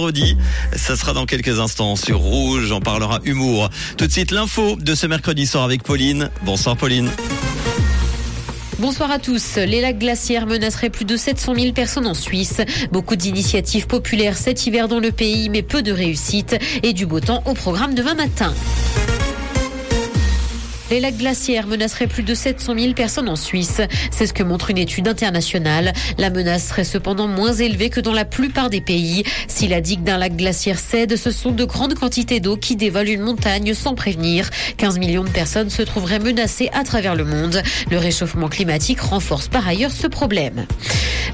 Mercredi, ça sera dans quelques instants sur Rouge, on parlera humour. Tout de suite l'info de ce mercredi soir avec Pauline. Bonsoir Pauline. Bonsoir à tous. Les lacs glaciaires menaceraient plus de 700 000 personnes en Suisse. Beaucoup d'initiatives populaires cet hiver dans le pays, mais peu de réussite et du beau temps au programme demain matin. Les lacs glaciaires menaceraient plus de 700 000 personnes en Suisse. C'est ce que montre une étude internationale. La menace serait cependant moins élevée que dans la plupart des pays. Si la digue d'un lac glaciaire cède, ce sont de grandes quantités d'eau qui dévalent une montagne sans prévenir. 15 millions de personnes se trouveraient menacées à travers le monde. Le réchauffement climatique renforce par ailleurs ce problème.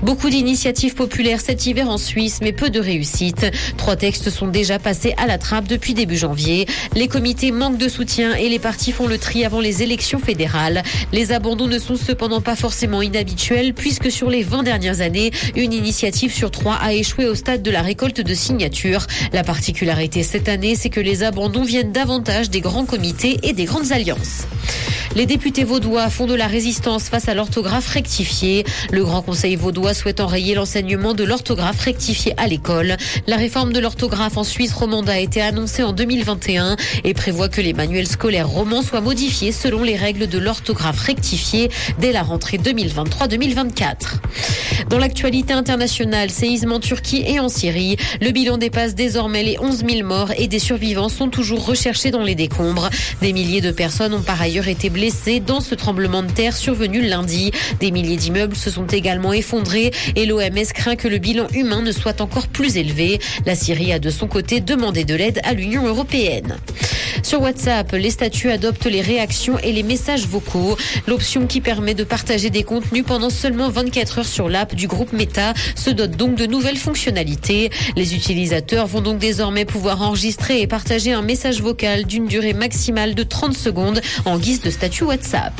Beaucoup d'initiatives populaires cet hiver en Suisse, mais peu de réussite. Trois textes sont déjà passés à la trappe depuis début janvier. Les comités manquent de soutien et les partis font le tri avant les élections fédérales. Les abandons ne sont cependant pas forcément inhabituels puisque sur les 20 dernières années, une initiative sur trois a échoué au stade de la récolte de signatures. La particularité cette année, c'est que les abandons viennent davantage des grands comités et des grandes alliances. Les députés vaudois font de la résistance face à l'orthographe rectifiée. Le Grand Conseil vaudois souhaite enrayer l'enseignement de l'orthographe rectifiée à l'école. La réforme de l'orthographe en Suisse romande a été annoncée en 2021 et prévoit que les manuels scolaires romans soient modifiés selon les règles de l'orthographe rectifiée dès la rentrée 2023-2024. Dans l'actualité internationale, séisme en Turquie et en Syrie, le bilan dépasse désormais les 11 000 morts et des survivants sont toujours recherchés dans les décombres. Des milliers de personnes ont par ailleurs été blessées dans ce tremblement de terre survenu lundi. Des milliers d'immeubles se sont également effondrés et l'OMS craint que le bilan humain ne soit encore plus élevé. La Syrie a de son côté demandé de l'aide à l'Union européenne. Sur WhatsApp, les statuts adoptent les réactions et les messages vocaux. L'option qui permet de partager des contenus pendant seulement 24 heures sur l'app du groupe Meta se dote donc de nouvelles fonctionnalités. Les utilisateurs vont donc désormais pouvoir enregistrer et partager un message vocal d'une durée maximale de 30 secondes en guise de statut WhatsApp.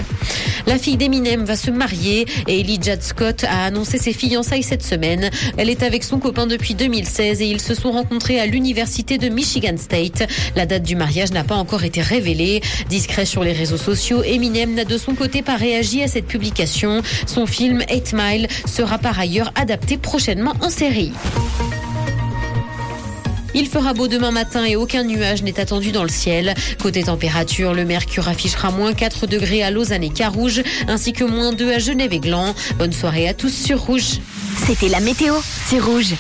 La fille d'Eminem va se marier et Elijah Scott a annoncé ses fiançailles cette semaine. Elle est avec son copain depuis 2016 et ils se sont rencontrés à l'université de Michigan State. La date du mariage n'a pas encore été révélée. Discret sur les réseaux sociaux, Eminem n'a de son côté pas réagi à cette publication. Son film 8 Mile sera par ailleurs adapté prochainement en série. Il fera beau demain matin et aucun nuage n'est attendu dans le ciel. Côté température, le mercure affichera moins 4 degrés à Lausanne et Carouge, ainsi que moins 2 à Genève et Gland. Bonne soirée à tous sur Rouge. C'était la météo, c'est Rouge.